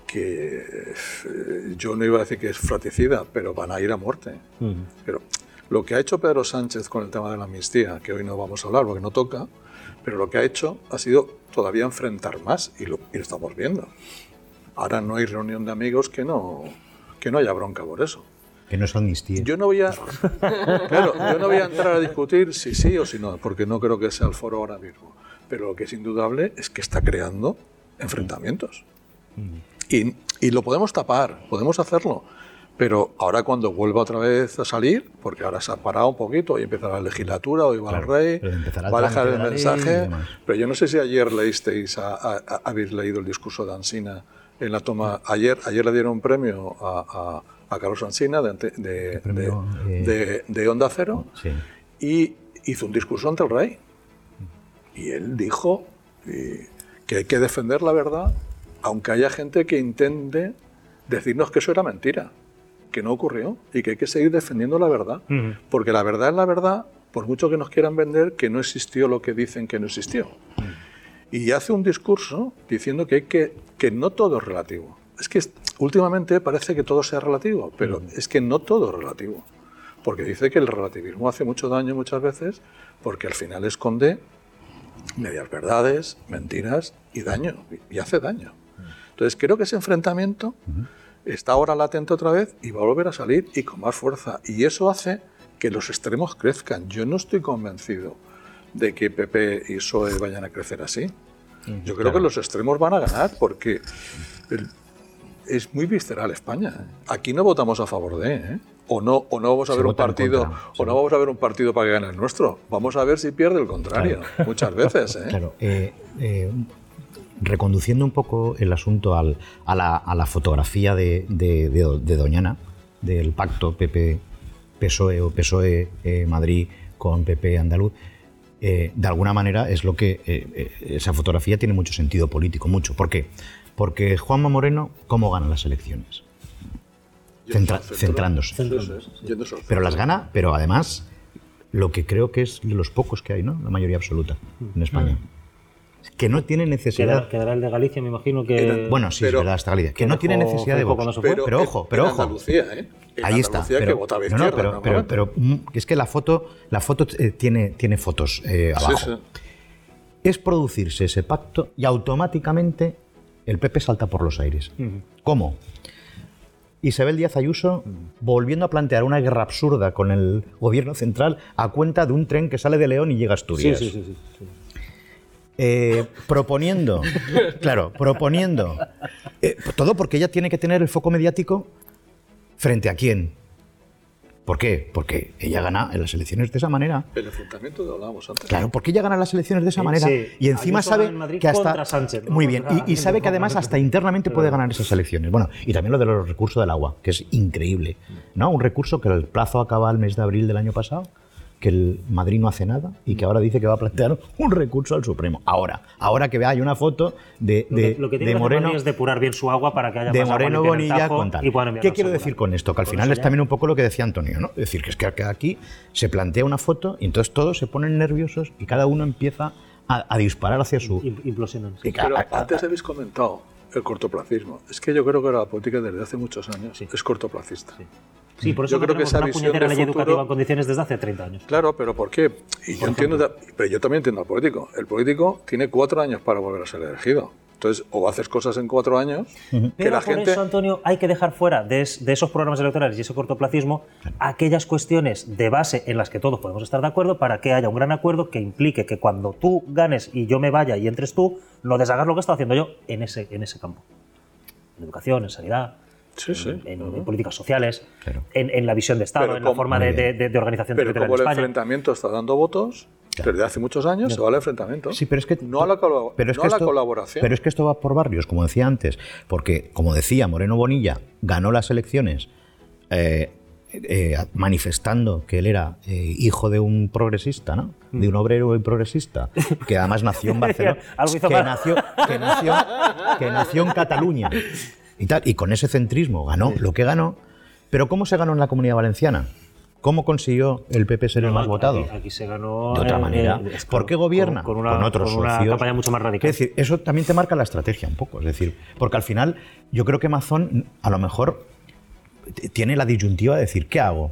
que eh, yo no iba a decir que es fratricida, pero van a ir a muerte. Pero lo que ha hecho Pedro Sánchez con el tema de la amnistía, que hoy no vamos a hablar porque no toca, pero lo que ha hecho ha sido todavía enfrentar más y lo, y lo estamos viendo. Ahora no hay reunión de amigos que no, que no haya bronca por eso. Que no es amnistía. Yo no voy a, claro, yo no voy a entrar a discutir si sí o si no, porque no creo que sea el foro ahora mismo. Pero lo que es indudable es que está creando enfrentamientos. Y, y lo podemos tapar, podemos hacerlo. Pero ahora cuando vuelva otra vez a salir, porque ahora se ha parado un poquito y empieza la legislatura, hoy va el rey, va a dejar el mensaje. Pero yo no sé si ayer leísteis, a- a- a- habéis leído el discurso de Ansina en la toma. Ayer, ayer le dieron un premio a, a- Carlos Ansina de, ante- de, premio, de- eh, de- de Onda Cero Sí. y hizo un discurso ante el rey. Y él dijo eh, que hay que defender la verdad, aunque haya gente que intente decirnos que eso era mentira, que no ocurrió y que hay que seguir defendiendo la verdad. Porque la verdad es la verdad, por mucho que nos quieran vender que no existió lo que dicen que no existió. y hace un discurso diciendo que, hay que, que no todo es relativo. Es que últimamente parece que todo sea relativo, pero es que no todo es relativo. Porque dice que el relativismo hace mucho daño muchas veces porque al final esconde medias verdades, mentiras y daño, y hace daño. Entonces creo que ese enfrentamiento está ahora latente otra vez y va a volver a salir y con más fuerza. Y eso hace que los extremos crezcan. Yo no estoy convencido de que PP y PSOE vayan a crecer así. Yo creo que los extremos van a ganar porque el- es muy visceral España. ¿eh? Aquí no votamos a favor de, ¿eh? o no, o no vamos a Se ver un partido, contra, o no vamos a ver un partido para que gane el nuestro. Vamos a ver si pierde el contrario. Muchas veces, ¿eh? Claro, eh, reconduciendo un poco el asunto al- a, la, a la fotografía de, de- de- de Doñana, del pacto PP-PSOE E o PSOE eh, Madrid con PP andaluz, eh, de alguna manera es lo que eh, eh, esa fotografía tiene mucho sentido político, mucho. ¿Por qué? Porque Juanma Moreno, ¿cómo gana las elecciones? Centra- centrándose. Sí, sí, al Pero las gana, pero además lo que creo que es de los pocos que hay, ¿no? La mayoría absoluta en España. Que no tiene necesidad. Quedará, quedará el de Galicia, me imagino que. Era- Bueno, sí, Pero- es verdad, hasta Galicia. Que que no tiene necesidad de fue. Pero, Pero en- ojo, pero ojo. Andalucía, ¿eh? En Ahí está. Andalucía Pero, que votaba no, no, pero, pero, pero, mm, es que la foto, la foto eh, tiene, tiene fotos eh, Sí, abajo. sí. Es producirse ese pacto y automáticamente el PP salta por los aires. ¿Cómo? Isabel Díaz Ayuso volviendo a plantear una guerra absurda con el gobierno central a cuenta de un tren que sale de León y llega a Asturias. sí, sí, sí, sí. Eh, proponiendo, claro, proponiendo, eh, todo porque ella tiene que tener el foco mediático frente a quién. ¿Por qué? Porque ella gana en las elecciones de esa manera. El enfrentamiento que hablábamos antes. Claro, porque ella gana las elecciones de esa Sí, manera sí. y encima sabe en que hasta Sánchez, ¿no? muy bien Contra- y, y sabe que además hasta internamente puede ganar esas elecciones. Bueno, y también lo de los recursos del agua, que es increíble, ¿no? Un recurso que el plazo acaba el mes de abril del año pasado, que el Madrid no hace nada y que ahora dice que va a plantear un recurso al Supremo. Ahora, ahora que vea hay una foto de, Lo de, que, lo que de tiene que hacer Moreno Madrid es depurar bien su agua para que haya de más agua Moreno Bonilla con tal. ¿Qué quiero decir con esto? Que al final es ya- también un poco lo que decía Antonio, ¿no? Es decir, que es que que aquí se plantea una foto y entonces todos se ponen nerviosos y cada uno empieza a, a disparar hacia su... Im- Implosionan. Pero antes habéis comentado el cortoplacismo. Es que yo creo que la política desde hace muchos años es cortoplacista. Sí, por eso Yo no creo que esa una visión puñetera de ley futuro- educativa en condiciones desde hace 30 años. Claro, pero ¿por qué? Y yo entiendo, pero yo también entiendo al político. El político tiene cuatro años para volver a ser elegido. Entonces, o haces cosas en cuatro años que Pero la por gente... eso, Antonio, hay que dejar fuera de, es- de esos programas electorales y ese cortoplacismo aquellas cuestiones de base en las que todos podemos estar de acuerdo para que haya un gran acuerdo que implique que cuando tú ganes y yo me vaya y entres tú, no deshagas lo que he estado haciendo yo en ese, en ese campo. En educación, en sanidad, Sí, sí. en, en políticas sociales, Claro. en, en la visión de Estado, Pero en la forma de, de- de organización Pero territorial como el en enfrentamiento está dando votos, desde hace muchos años se va al enfrentamiento. Sí, pero es que no a la, colabo- pero es no que a la esto- colaboración. Pero es que esto va por barrios, como decía antes, porque, como decía, Moreno Bonilla ganó las elecciones eh, eh, manifestando que él era eh, hijo de un progresista, ¿no? De un obrero y progresista, que además nació en Barcelona, Algo hizo que nació, que, nació, que nació en Cataluña y tal, y con ese centrismo ganó lo que ganó. Pero ¿cómo se ganó en la Comunidad Valenciana? ¿Cómo consiguió el PP ser el más aquí- votado? Aquí, se ganó. de otra manera. eh, ¿Por qué gobierna? Con, con una, otros con una socios. campaña mucho más radical. Es decir, eso también te marca la estrategia un poco. Es decir, porque al final yo creo que Mazón a lo mejor tiene la disyuntiva de decir, ¿qué hago?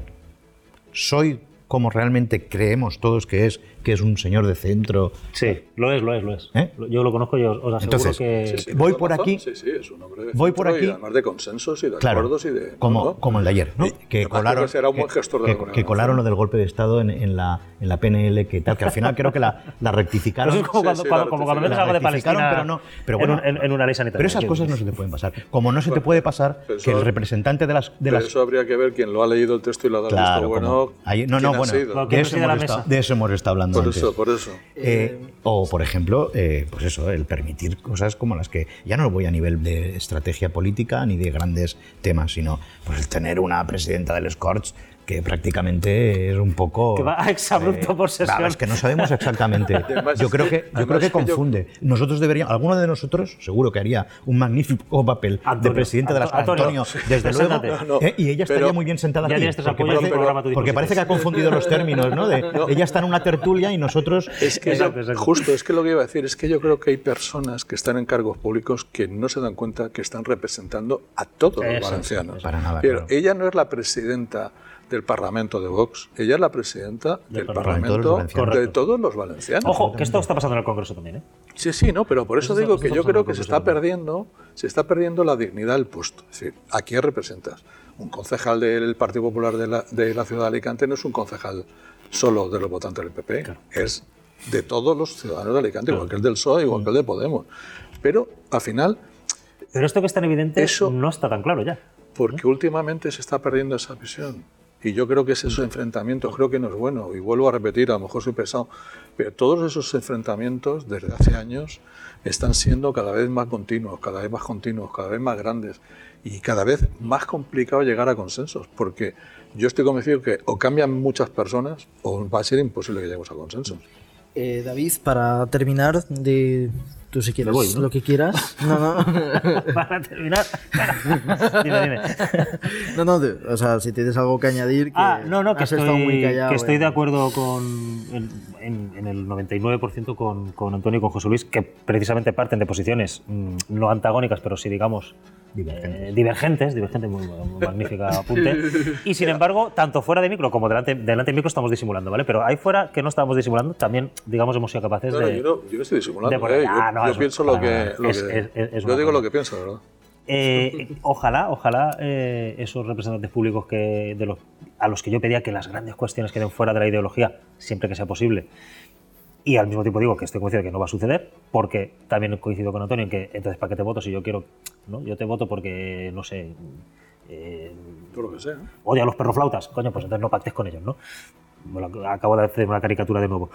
¿Soy como realmente creemos todos que es, que es un señor de centro? Sí, lo es, lo es, lo es. ¿Eh? Yo lo conozco y os, aseguro Entonces, que. Sí, sí, voy ¿no, por aquí. Sí, sí, es un hombre de Voy por centro y aquí. además de consensos y de Claro, acuerdos y de... como, ¿no? como el de ayer, ¿no? Y- que colaron, que un buen gestor de que- que colaron lo del golpe de Estado en, en la, en la PNL, que tal, que al final creo que la, la rectificaron. Eso es como cuando, sí, cuando- como cuando metes algo de Palestina pero no- pero en bueno, en, en una ley sanitaria. Pero esas cosas no se te pueden pasar. Como no se te puede pasar que el representante de las... De las eso habría que ver quién lo ha leído el texto y lo ha dado claro, visto bueno. ahí- no, no, bueno, de eso hemos estado hablando Por antes. eso, por eso. Eh, o, por ejemplo, eh, pues eso, el permitir cosas como las que ya no voy a nivel de estrategia política ni de grandes temas, sino pues el tener una presidenta del Scorch que prácticamente es un poco... Que va a exabrupto por sesión. claro, es que no sabemos exactamente. Además, Yo creo que, yo creo que confunde. Nosotros deberíamos, alguno de nosotros seguro que haría un magnífico papel Antonio, de presidente de las Anto- Antonio, desde luego, preséntate. No, no, ¿eh? y ella estaría pero- muy bien sentada Ya aquí. porque parece- programa porque parece que ha confundido los términos, ¿no? De, Ella está en una tertulia y nosotros Es que Exacto, yo- exacto. justo, es que lo que iba a decir es que yo creo que hay personas que están en cargos públicos que no se dan cuenta que están representando a todos Eso, los valencianos. eso. Para nada, Pero claro. ella no es la presidenta del Parlamento de Vox, ella es la presidenta del, Parlamento de Parlamento todos los valencianos. Ojo, que esto está pasando en el Congreso también, ¿eh? Sí, sí, no, pero por eso, Eso digo está- que yo creo que se está perdiendo, se está perdiendo la dignidad del puesto. Es decir, ¿a quién representas? Un concejal del Partido Popular de la, de la ciudad de Alicante no es un concejal solo de los votantes del PP, es de todos los ciudadanos de Alicante, igual que el del PSOE, igual que el de Podemos. Pero al final, Pero esto que es tan evidente Eso- no está tan claro ya. porque últimamente se está perdiendo esa visión. Y yo creo que esos enfrentamientos creo que no es bueno. Y vuelvo a repetir, a lo mejor soy pesado, pero todos esos enfrentamientos desde hace años están siendo cada vez más continuos, cada vez más continuos, cada vez más grandes y cada vez más complicado llegar a consensos. Porque yo estoy convencido que o cambian muchas personas o va a ser imposible que lleguemos a consensos. Eh, David, para terminar, de tú si quieres voy, ¿no? lo que quieras. No, no. Para terminar. Dime, dime. no, no, o sea, si tienes algo que añadir, que Ah, no, no, que has estoy, estado muy callado. que estoy de acuerdo con, en, en- en el 99% con, con Antonio y con José Luis, que precisamente parten de posiciones mm, no antagónicas, pero sí, digamos, divergentes, divergentes, divergentes, muy, muy magnífica apunte. Y sin embargo, tanto fuera de micro como delante, delante de micro estamos disimulando, ¿vale? Pero ahí fuera, que no estábamos disimulando, también, digamos, hemos sido capaces No, de... yo, no, yo no estoy disimulando. de ¿eh? Ah, Yo, no, yo eso- pienso lo que. nada. lo Es- que- es- es- es yo digo lo que pienso, ¿verdad? Eh, ojalá, ojalá eh, esos representantes públicos que, de los, a los que yo pedía que las grandes cuestiones queden fuera de la ideología, siempre que sea posible. Y al mismo tiempo digo que estoy convencido de que no va a suceder, porque también coincido con Antonio en que, entonces, ¿para qué te voto si yo quiero? ¿no? Yo te voto porque, no sé, eh, Por lo que sea. odio a los perroflautas, coño, pues entonces no pactes con ellos, ¿no? Bueno, acabo de hacer una caricatura de nuevo.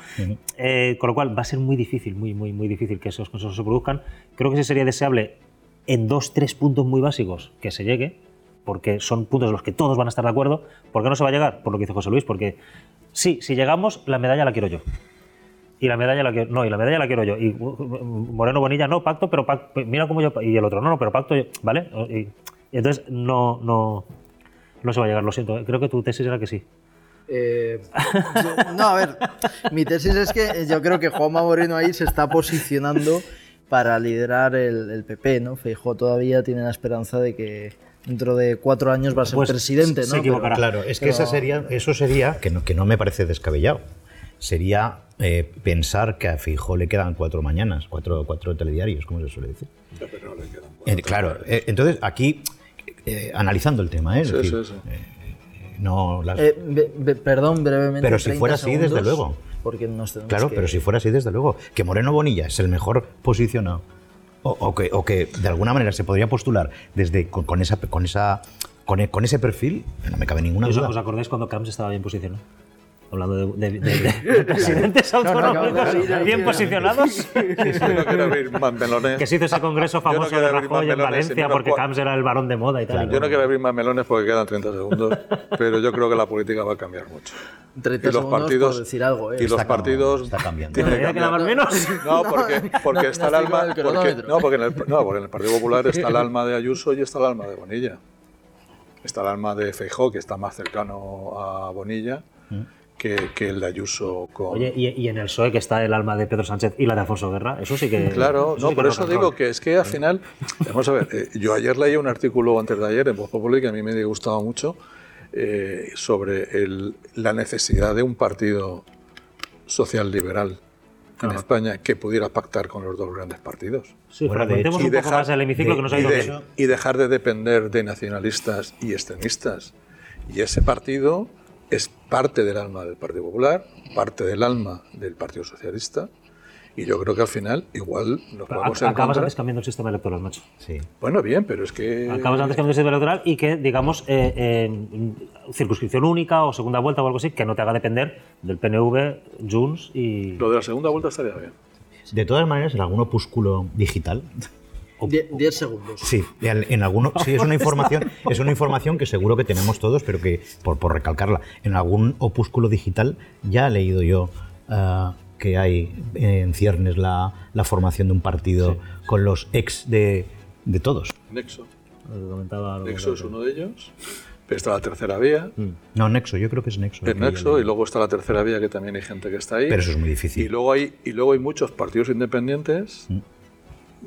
Eh, con lo cual va a ser muy difícil, muy, muy, muy difícil que esos consensos se produzcan. Creo que sí sería deseable en dos, tres puntos muy básicos que se llegue, porque son puntos en los que todos van a estar de acuerdo. ¿Por qué no se va a llegar? Por lo que dice José Luis, porque sí, si llegamos, la medalla la quiero yo. Y la medalla la quiero, no, y la medalla la quiero yo. Y uh, Moreno Bonilla, no, pacto, pero pacto, mira cómo yo, y el otro, no, no, pero pacto, yo, ¿vale? Y, y entonces no, no, no se va a llegar, lo siento. Creo que tu tesis era que sí. Eh, yo- no, a ver, mi tesis es que yo creo que Juanma Moreno ahí se está posicionando para liderar el, el PP, ¿no? Feijóo todavía tiene la esperanza de que dentro de cuatro años va a ser Pues presidente, ¿no? se equivocará. Claro, es que pero- esa sería, eso sería, que no, que no me parece descabellado, sería eh, pensar que a Fijó le quedan cuatro mañanas, cuatro, cuatro telediarios, como se suele decir. Pero no le quedan. Eh, claro, eh, entonces aquí, eh, analizando el tema, ¿eh? Sí, decir, sí, sí. no las- Eh, be- be- perdón, brevemente. Pero si 30 fuera así, desde luego. Porque nos Claro, que- pero si fuera así, desde luego, que Moreno Bonilla es el mejor posicionado, o, o que, o que de alguna manera se podría postular desde con, con esa, con, esa, con, e- con ese perfil, no me cabe ninguna ¿Os, duda. os acordáis cuando Camps estaba bien posicionado? Hablando de, de- de- de presidentes autonómicos bien posicionados. Yo no quiero abrir más melones. Que se hizo ese congreso famoso de Rajoy en Valencia porque Camps era el varón de moda y tal. Yo no quiero abrir más melones porque quedan 30 segundos, pero yo creo que la política va a cambiar mucho. 30 y los partidos decir algo, ¿eh? y los Está cambiando, partidos está cambiando. tienen que ¿Todavía queda cambiar. más menos? No, porque, porque no- está el alma. porque- no, porque en, el, no, porque en el Partido Popular está el alma de Ayuso y está el alma de Bonilla. Está el alma de Feijó, que está más cercano a Bonilla que, que el de Ayuso con. Oye, y, y en el PSOE que está el alma de Pedro Sánchez y la de Alfonso Guerra, eso sí que. Claro, no, sí que por no eso control. digo que es que al final, vamos a ver, eh, yo ayer leí un artículo antes de ayer en Voz Populi que a mí me gustaba mucho eh, sobre el- la necesidad de un partido social liberal en España que pudiera pactar con los dos grandes partidos. Sí, Bueno, de fragmentemos hecho- un poco más el hemiciclo que nos ha y, ido de- bien. y dejar de depender de nacionalistas y extremistas. Y ese partido es parte del alma del Partido Popular, parte del alma del Partido Socialista. Y yo creo que al final igual nos Pero podemos ac- acabas encontrar... antes cambiando el sistema electoral, macho. Sí. Bueno, bien, pero es que... Acabas antes cambiando el sistema electoral y que, digamos, eh, eh, circunscripción única o segunda vuelta o algo así, que no te haga depender del PNV, Junts y. Lo de la segunda vuelta estaría bien. De todas maneras, en algún opúsculo digital Die- Diez segundos. Sí, en, en alguno, sí, es una información, es una información que seguro que tenemos todos, pero que por, por recalcarla, en algún opúsculo digital ya he leído yo ah, que hay en ciernes la, la formación de un partido con los ex de, de todos. Nexo. Lo comentaba- lo Nexo es uno de ellos. Pero está la tercera vía. No, Nexo, yo creo que es Nexo. Es Nexo. Y luego está la tercera vía, que también hay gente que está ahí. Pero eso es muy Y difícil. luego hay, y luego hay muchos partidos independientes Mm.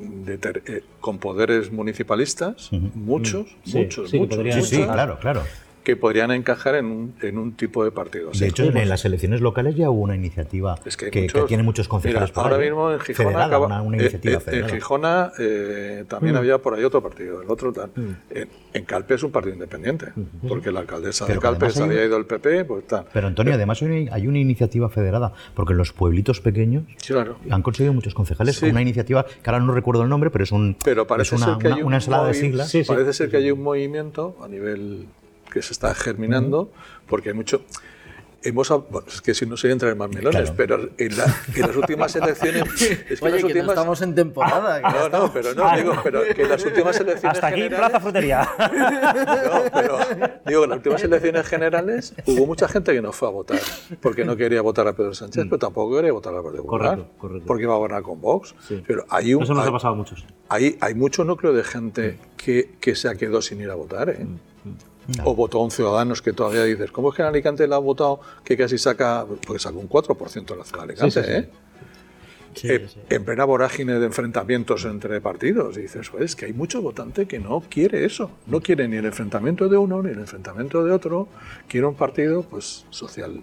De ter- eh, con poderes municipalistas, muchos, Sí, muchos, sí, que muchos, podrían- Sí, muchos, sí, claro, claro. Que podrían encajar en un, en un tipo de partido. así. De hecho, en, las elecciones locales ya hubo una iniciativa Es que, tiene muchos concejales Mira, ahora ahí, mismo en Gijona, Federada, acaba- una, una eh, iniciativa eh, en. Gijona eh, también había por ahí otro partido, el otro tal. En, en Calpe es un partido independiente, porque la alcaldesa Pero de Calpe se había ido el PP, pues tal. Pero Antonio, además hay una, hay una iniciativa federada, porque en los pueblitos pequeños Sí, claro. han conseguido muchos concejales Sí. con una iniciativa que ahora no recuerdo el nombre, pero es, un, Pero parece es una, ser que una- hay un una ensalada de siglas. Sí, sí. Parece ser que hay un movimiento a nivel que se está germinando, porque hay mucho. Hemos, bueno, es que si no sería entrar en más melones, Claro. pero en, la- en las últimas elecciones. Es que Oye, las que no últimas, estamos en temporada. ya no, no, estamos- pero no, digo, pero que en las últimas elecciones. Hasta aquí, generales- Plaza Frutería. No, pero digo, en las últimas elecciones generales hubo mucha gente que no fue a votar porque no quería votar a Pedro Sánchez, pero tampoco quería votar a Partido Popular, Correcto, correcto. porque iba a gobernar con Vox. Sí. Pero hay, un, Eso nos hay, ha pasado a muchos. hay, hay mucho núcleo de gente que, que se ha quedado sin ir a votar. ¿eh? O votó a un Ciudadanos que todavía dices, ¿cómo es que en Alicante le ha votado que casi saca, porque sacó un 4% de la ciudad de Alicante, Sí, sí. ¿eh? Sí, Eh, en plena vorágine de enfrentamientos entre partidos. Y dices, "Joder, es que hay mucho votante que no quiere eso. No quiere ni el enfrentamiento de uno ni el enfrentamiento de otro. Quiere un partido pues social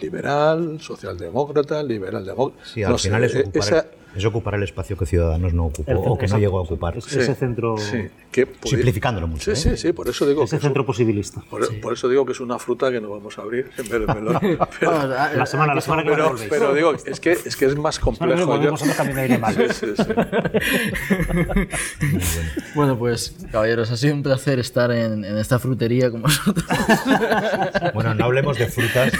liberal, socialdemócrata, liberal demócrata. Sí, al final es, ocupar esa- el, es ocupar el espacio que Ciudadanos no ocupó El o que no centro- llegó a ocupar. Es- Ese centro, sí, que podía- Simplificándolo mucho. Sí, ¿eh? sí, sí, por eso digo ese que es un- centro posibilista. por, por eso digo que es una fruta que no vamos a abrir en vez de melón. Pero, La semana, la semana que viene pero, volvéis. pero digo, es que, es que es más complejo. Mal. Sí, sí, sí. Bueno, pues, caballeros, ha sido un placer estar en, en esta frutería con vosotros. Bueno, no hablemos de frutas.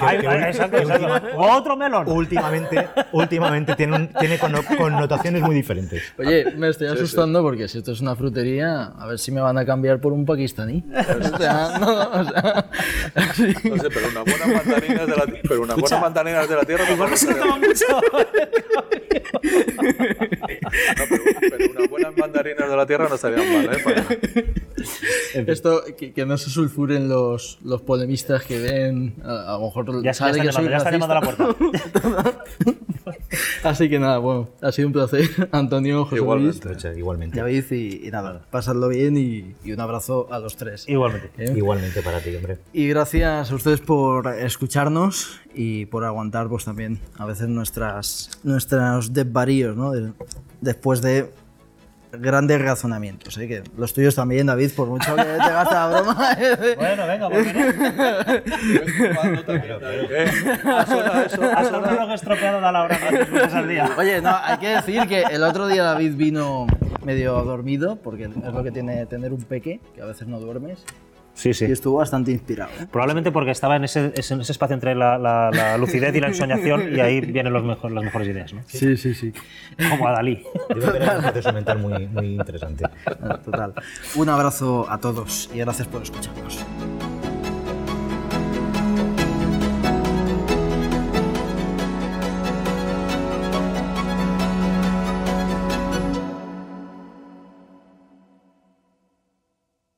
Ay, que ay, exacto, que exacto. última- Otro melón. últimamente, últimamente tiene, un- tiene conno- connotaciones muy diferentes. Oye, me estoy asustando porque si esto es una frutería, a ver si me van a cambiar por un pakistaní. O sea, no, no, o sea, sí. No sé, pero unas buenas mandarinas de la, pero unas buenas mandarinas de la tierra tampoco estaría mal. No, pero, pero unas buenas mandarinas de la tierra no estarían mal, ¿eh? Para- Esto, que, que no se sulfuren los, los polemistas que ven, a, a lo mejor Ya, están que soy llamando, ya están llamando a la puerta. Así que nada, bueno, ha sido un placer, Antonio, José Igualmente. Luis, Igualmente. David y, y nada, pasadlo bien y, y un abrazo a los tres. Igualmente. ¿Eh? Igualmente para ti, hombre. Y gracias a ustedes por escucharnos y por aguantar pues también a veces nuestras nuestros desvaríos, ¿no? De- después de grandes razonamientos, ¿eh? que los tuyos también, David, por mucho que te gaste la broma. Bueno, venga, ¿por qué no? ¿Ha sonado eso? A su reloj estropeado da la hora cuántas veces al día. Oye, no, hay que decir que el otro día David vino medio dormido, porque es lo que tiene tener un peque, que a veces no duermes, Sí, y sí. estuvo bastante inspirado. ¿eh? Probablemente porque estaba en ese, ese- en ese espacio entre la, la- la lucidez y la ensoñación y ahí vienen los mejor, las mejores ideas, ¿no? Sí, sí, sí. Como a Dalí. Debe tener un proceso mental muy, muy interesante. Total. Un abrazo a todos y gracias por escucharnos.